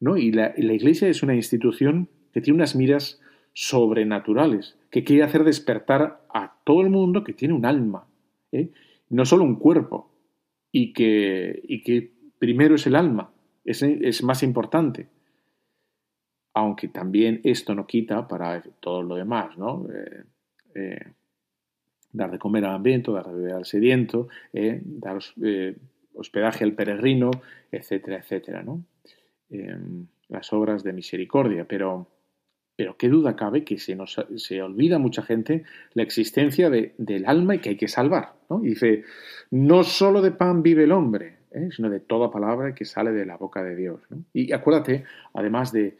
¿no? Y la, Iglesia es una institución que tiene unas miras sobrenaturales, que quiere hacer despertar a todo el mundo que tiene un alma, ¿eh? no solo un cuerpo, y que, y que primero es el alma, es, es más importante. Aunque también esto no quita para todo lo demás, ¿no? Eh, eh, dar de comer al hambriento, dar de beber al sediento, dar hospedaje al peregrino, etcétera, etcétera, ¿no? Em, las obras de misericordia, pero, pero qué duda cabe que se nos se olvida mucha gente la existencia del alma y que hay que salvar, ¿no? Y dice, no solo de pan vive el hombre, ¿eh? sino de toda palabra que sale de la boca de Dios. Y acuérdate, además de,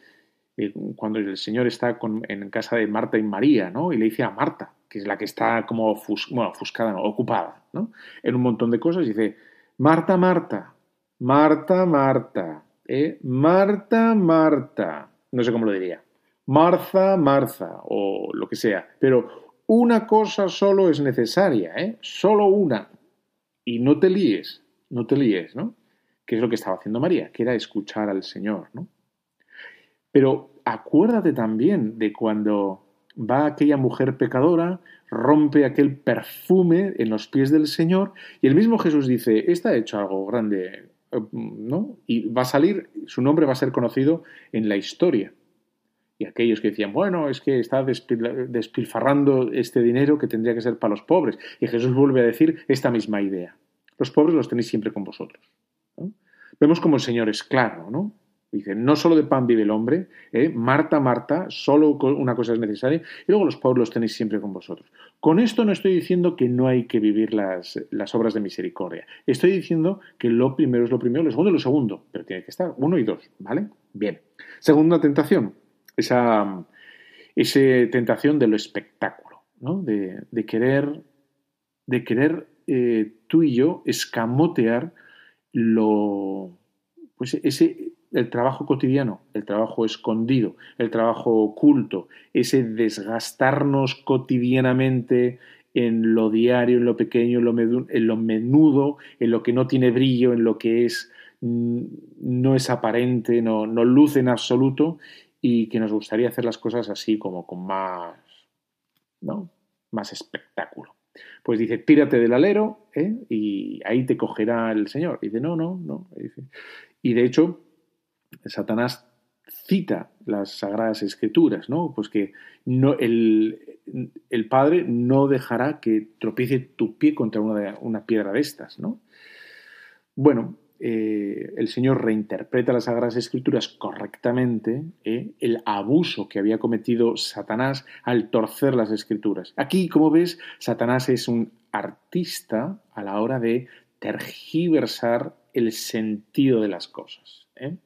cuando el Señor está en casa de Marta y María, ¿no? Y le dice a Marta, que es la que está como ofuscada, ocupada, ¿no? En un montón de cosas, dice, Marta, Marta, Marta, Marta, ¿eh? Marta, Marta, no sé cómo lo diría, Marza, Marza, o lo que sea, pero una cosa solo es necesaria, ¿eh? Solo una. Y no te líes, no te líes, ¿no? Que es lo que estaba haciendo María, que era escuchar al Señor, ¿no? Pero acuérdate también de cuando va aquella mujer pecadora, rompe aquel perfume en los pies del Señor y el mismo Jesús dice, está hecho algo grande, ¿no? Y va a salir, su nombre va a ser conocido en la historia. Y aquellos que decían, bueno, es que está despilfarrando este dinero que tendría que ser para los pobres. Y Jesús vuelve a decir esta misma idea. Los pobres los tenéis siempre con vosotros. Vemos como el Señor es claro, ¿no? Dice, no solo de pan vive el hombre, ¿eh? Marta, Marta, solo una cosa es necesaria, y luego los pobres los tenéis siempre con vosotros. Con esto no estoy diciendo que no hay que vivir las, las obras de misericordia. Estoy diciendo que lo primero es lo primero, lo segundo es lo segundo, pero tiene que estar uno y dos, ¿vale? Bien. Segunda tentación, esa, esa tentación de lo espectáculo, ¿no? De, de querer, de querer eh, tú y yo escamotear lo, pues ese, el trabajo cotidiano, el trabajo escondido, el trabajo oculto, ese desgastarnos cotidianamente en lo diario, en lo pequeño, en lo, menudo, en lo que no tiene brillo, en lo que es mm, no es aparente, no, no luce en absoluto y que nos gustaría hacer las cosas así como con más, ¿no? más espectáculo. Pues dice, tírate del alero ¿eh? y ahí te cogerá el Señor. Y dice, no, no, no. Y de hecho, Satanás cita las sagradas escrituras, ¿no? Pues que no, el, Padre no dejará que tropiece tu pie contra una, una piedra de estas, ¿no? Bueno, eh, el Señor reinterpreta las Sagradas Escrituras correctamente, ¿eh? el abuso que había cometido Satanás al torcer las Escrituras. Aquí, como ves, Satanás es un artista a la hora de tergiversar el sentido de las cosas. ¿eh?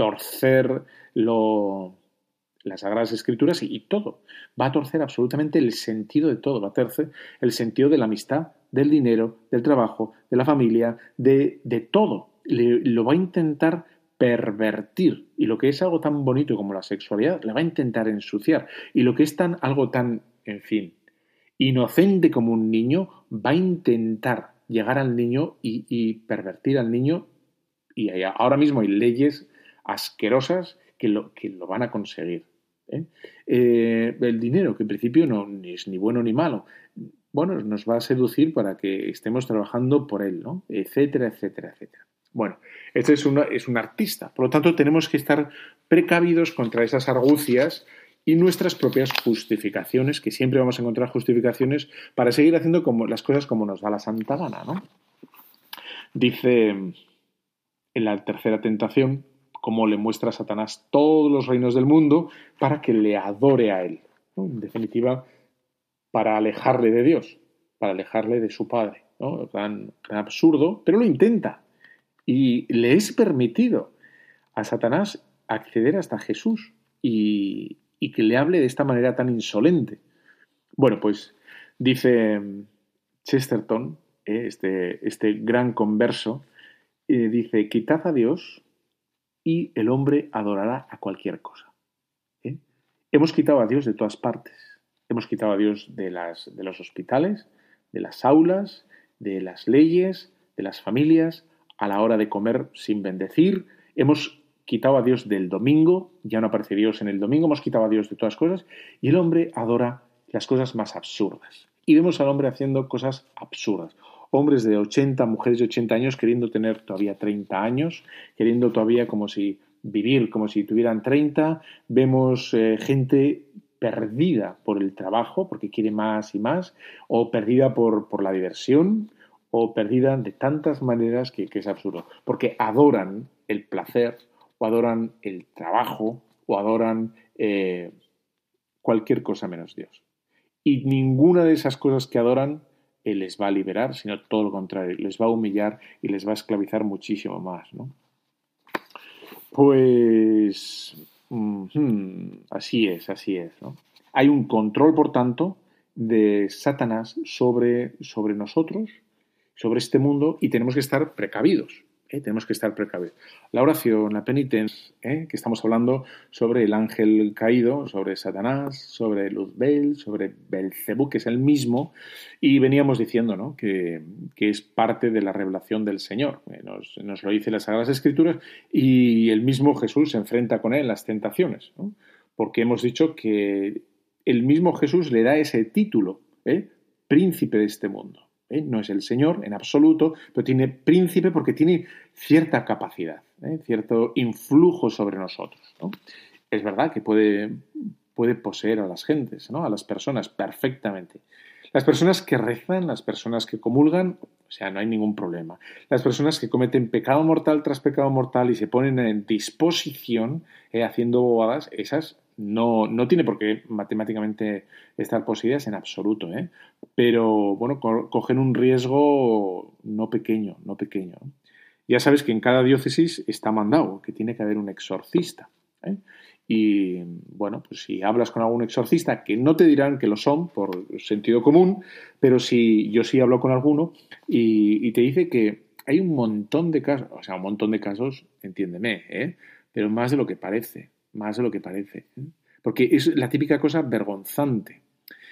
Torcer las Sagradas Escrituras y, todo. Va a torcer absolutamente el sentido de todo. Va a torcer el sentido de la amistad, del dinero, del trabajo, de la familia, de, todo. lo va a intentar pervertir. Y lo que es algo tan bonito como la sexualidad, le va a intentar ensuciar. Y lo que es tan, algo tan, en fin, inocente como un niño, va a intentar llegar al niño y pervertir al niño y ahora mismo hay leyes asquerosas que lo, que lo van a conseguir. ¿eh? Eh, el dinero, que en principio no es ni bueno ni malo, bueno, nos va a seducir para que estemos trabajando por él, ¿no? Etcétera, etcétera, etcétera. Bueno, este es, es un artista, por lo tanto tenemos que estar precavidos contra esas argucias y nuestras propias justificaciones, que siempre vamos a encontrar justificaciones para seguir haciendo como, las cosas como nos da la santa gana, ¿no? Dice en la tercera tentación, como le muestra a Satanás todos los reinos del mundo para que le adore a él. En definitiva, para alejarle de Dios, para alejarle de su Padre. ¿no? Tan, absurdo, pero lo intenta. Y le es permitido a Satanás acceder hasta Jesús y, y que le hable de esta manera tan insolente. Bueno, pues dice Chesterton, eh, este, este gran converso, eh, dice, quitad a Dios y el hombre adorará a cualquier cosa. ¿eh? Hemos quitado a Dios de todas partes. Hemos quitado a Dios de, de los hospitales, de las aulas, de las leyes, de las familias, a la hora de comer sin bendecir. Hemos quitado a Dios del domingo, ya no aparece Dios en el domingo, hemos quitado a Dios de todas cosas, y el hombre adora las cosas más absurdas. Y vemos al hombre haciendo cosas absurdas hombres de 80, mujeres de 80 años queriendo tener todavía 30 años, queriendo todavía como si vivir como si tuvieran 30, vemos eh, gente perdida por el trabajo porque quiere más y más, o perdida por, por la diversión, o perdida de tantas maneras que, es absurdo, porque adoran el placer, o adoran el trabajo, o adoran eh, cualquier cosa menos Dios. Y ninguna de esas cosas que adoran les va a liberar, sino todo lo contrario, les va a humillar y les va a esclavizar muchísimo más, ¿no? Pues así es, así es, ¿no? Hay un control, por tanto, de Satanás sobre, sobre nosotros, sobre este mundo, y tenemos que estar precavidos. ¿Eh? tenemos que estar precavidos. La oración, la penitencia, ¿eh? que estamos hablando sobre el ángel caído, sobre Satanás, sobre Luzbel, sobre Belcebú, que es el mismo, y veníamos diciendo ¿no? que, es parte de la revelación del Señor. Eh, nos, nos, lo dice las Sagradas Escrituras, y el mismo Jesús se enfrenta con él en las tentaciones, porque hemos dicho que el mismo Jesús le da ese título, príncipe de este mundo. ¿Eh? no es el Señor en absoluto, pero tiene príncipe porque tiene cierta capacidad, ¿eh? cierto influjo sobre nosotros. Es verdad que puede, puede poseer a las gentes, ¿no? a las personas perfectamente. Las personas que rezan, las personas que comulgan, o sea, no hay ningún problema. Las personas que cometen pecado mortal tras pecado mortal y se ponen en disposición eh, haciendo bobadas, esas no, no tiene por qué matemáticamente estar poseídas en absoluto, ¿eh? pero bueno, cogen un riesgo no pequeño, no pequeño. Ya sabes que en cada diócesis está mandado que tiene que haber un exorcista. ¿eh? Y bueno, pues si hablas con algún exorcista, que no te dirán que lo son por sentido común, pero si yo sí hablo con alguno y, y te dice que hay un montón de casos, o sea, un montón de casos, entiéndeme, ¿eh? pero más de lo que parece más de lo que parece. ¿eh? Porque es la típica cosa vergonzante.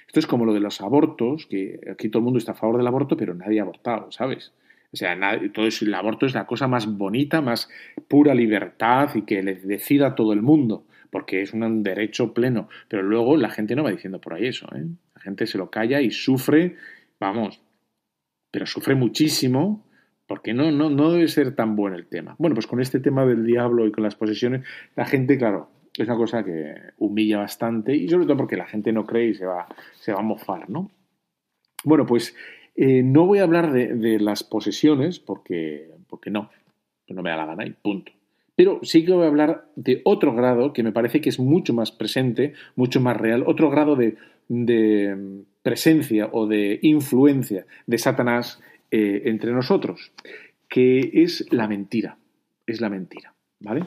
Esto es como lo de los abortos, que aquí todo el mundo está a favor del aborto, pero nadie ha abortado, ¿sabes? O sea, todo el aborto es la cosa más bonita, más pura libertad y que le decida todo el mundo, porque es un derecho pleno. Pero luego la gente no va diciendo por ahí eso, ¿eh? La gente se lo calla y sufre, vamos, pero sufre muchísimo porque no, no, no debe ser tan bueno el tema. Bueno, pues con este tema del diablo y con las posesiones, la gente, claro, es una cosa que humilla bastante y sobre todo porque la gente no cree y se va, se va a mofar, ¿no? Bueno, pues eh, no voy a hablar de, las posesiones porque, porque no, no me da la gana y punto. Pero sí que voy a hablar de otro grado que me parece que es mucho más presente, mucho más real, otro grado de, de presencia o de influencia de Satanás eh, entre nosotros, que es la mentira, es la mentira, ¿vale?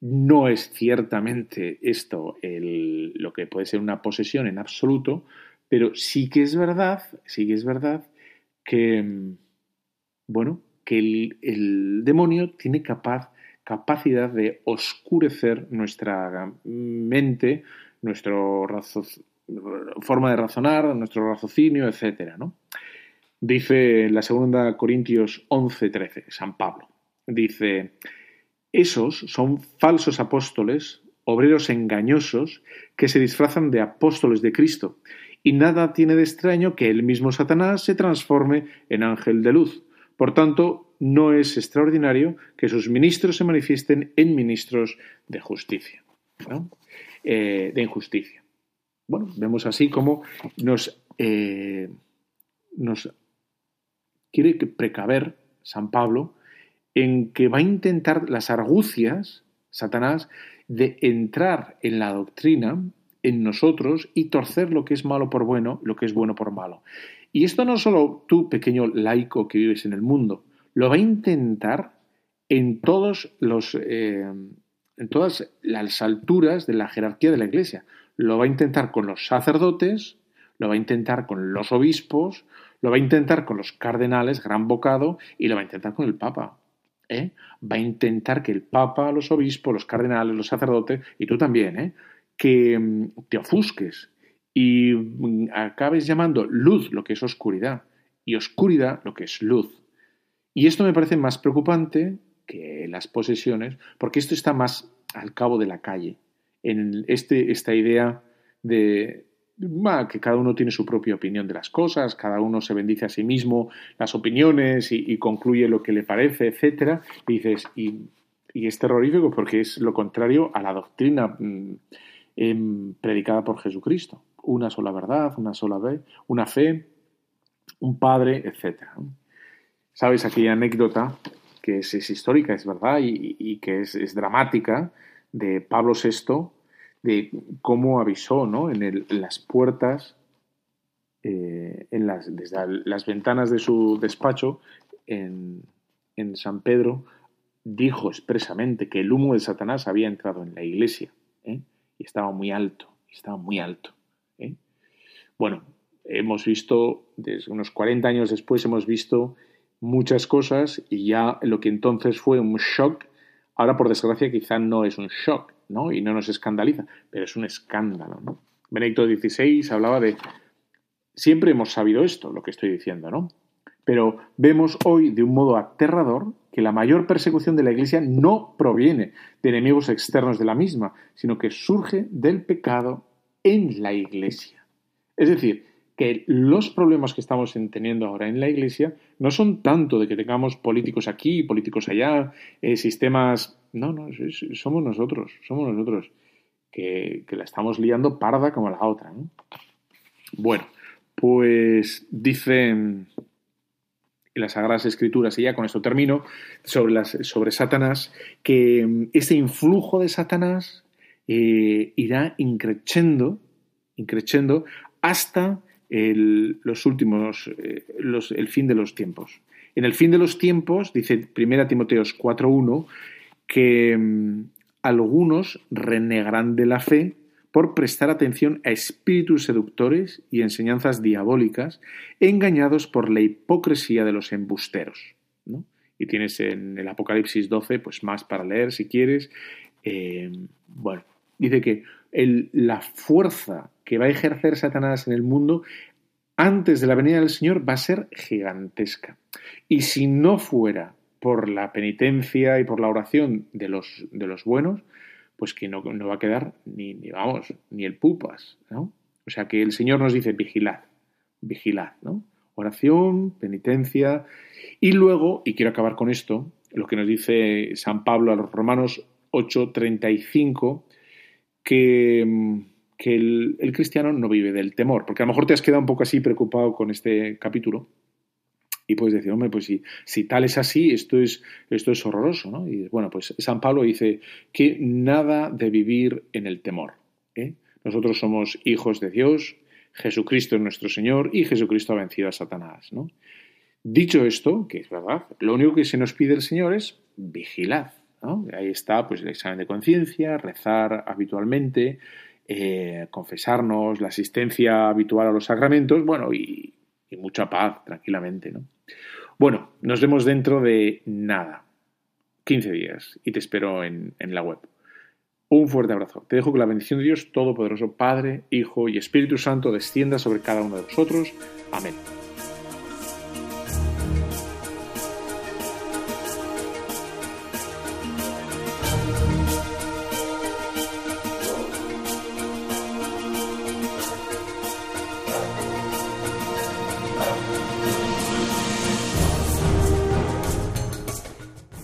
No es ciertamente esto lo que puede ser una posesión en absoluto, pero sí que es verdad, sí que es verdad que, bueno, que el, demonio tiene capaz, capacidad de oscurecer nuestra mente, nuestra forma de razonar, nuestro raciocinio, etcétera, ¿no? Dice en la segunda Corintios 11:13, San Pablo, dice, esos son falsos apóstoles, obreros engañosos, que se disfrazan de apóstoles de Cristo, y nada tiene de extraño que el mismo Satanás se transforme en ángel de luz. Por tanto, no es extraordinario que sus ministros se manifiesten en ministros de justicia, eh, de injusticia. Bueno, vemos así cómo nos, eh, nos quiere precaver San Pablo en que va a intentar las argucias, Satanás, de entrar en la doctrina, en nosotros, y torcer lo que es malo por bueno, lo que es bueno por malo. Y esto no solo tú, pequeño laico que vives en el mundo, lo va a intentar en todos los eh, en todas las alturas de la jerarquía de la Iglesia. Lo va a intentar con los sacerdotes, lo va a intentar con los obispos, lo va a intentar con los cardenales, gran bocado, y lo va a intentar con el Papa. ¿eh? Va a intentar que el Papa, los obispos, los cardenales, los sacerdotes, y tú también, ¿eh? que mm, te ofusques y mm, acabes llamando luz lo que es oscuridad y oscuridad lo que es luz. Y esto me parece más preocupante que las posesiones, porque esto está más al cabo de la calle, en este, esta idea de, que cada uno tiene su propia opinión de las cosas, cada uno se bendice a sí mismo las opiniones y, concluye lo que le parece, etcétera. Y dices, y, es terrorífico porque es lo contrario a la doctrina mm, em, predicada por Jesucristo. Una sola verdad, una sola fe, una fe, un padre, etcétera. ¿Sabes aquella anécdota que es, histórica, es verdad, y, que es, es dramática de Pablo VI? De cómo avisó ¿no? en, las puertas, eh, en las, desde las ventanas de su despacho en, San Pedro, dijo expresamente que el humo de Satanás había entrado en la iglesia ¿eh? y estaba muy alto, estaba muy alto. ¿eh? Bueno, hemos visto, desde unos 40 años después, hemos visto muchas cosas y ya lo que entonces fue un shock, ahora por desgracia quizá no es un shock, y no nos escandaliza, pero es un escándalo, ¿no? Benedicto XVI hablaba de... Siempre hemos sabido esto, lo que estoy diciendo, ¿no? Pero vemos hoy de un modo aterrador que la mayor persecución de la Iglesia no proviene de enemigos externos de la misma, sino que surge del pecado en la Iglesia. Es decir, que los problemas que estamos teniendo ahora en la Iglesia no son tanto de que tengamos políticos aquí, políticos allá, eh, sistemas... No, no, somos nosotros, somos nosotros, que, la estamos liando parda como la otra. Bueno, pues dicen en las Sagradas Escrituras, y ya con esto termino, sobre, las, sobre Satanás, que mm, ese influjo de Satanás eh, irá increciendo, increciendo hasta el, los últimos, eh, los, el fin de los tiempos. En el fin de los tiempos, dice 1 Timoteos 4.1, que mm, algunos renegarán de la fe por prestar atención a espíritus seductores y enseñanzas diabólicas, engañados por la hipocresía de los embusteros. Y tienes en el Apocalipsis 12, pues más para leer si quieres. Eh, bueno, dice que la fuerza que va a ejercer Satanás en el mundo antes de la venida del Señor va a ser gigantesca. Y si no fuera por la penitencia y por la oración de los, de los buenos, pues que no, va a quedar ni, ni, vamos, ni el pupas, ¿no? O sea que el Señor nos dice vigilad, vigilad, ¿no? Oración, penitencia, y luego, y quiero acabar con esto, lo que nos dice San Pablo a los Romanos 8:35, que, el, el cristiano no vive del temor, porque a lo mejor te has quedado un poco así preocupado con este capítulo, y puedes decir, hombre, pues si, si tal es así, esto es, esto es horroroso, ¿no? Y bueno, pues San Pablo dice que nada de vivir en el temor. ¿eh? Nosotros somos hijos de Dios, Jesucristo es nuestro Señor y Jesucristo ha vencido a Satanás, ¿no? Dicho esto, que es verdad, lo único que se nos pide el Señor es vigilad, Ahí está, pues, el examen de conciencia, rezar habitualmente, eh, confesarnos, la asistencia habitual a los sacramentos, bueno, y, y mucha paz, tranquilamente, ¿no? Bueno, nos vemos dentro de nada, 15 días, y te espero en, en la web. Un fuerte abrazo. Te dejo que la bendición de Dios Todopoderoso, Padre, Hijo y Espíritu Santo descienda sobre cada uno de vosotros. Amén.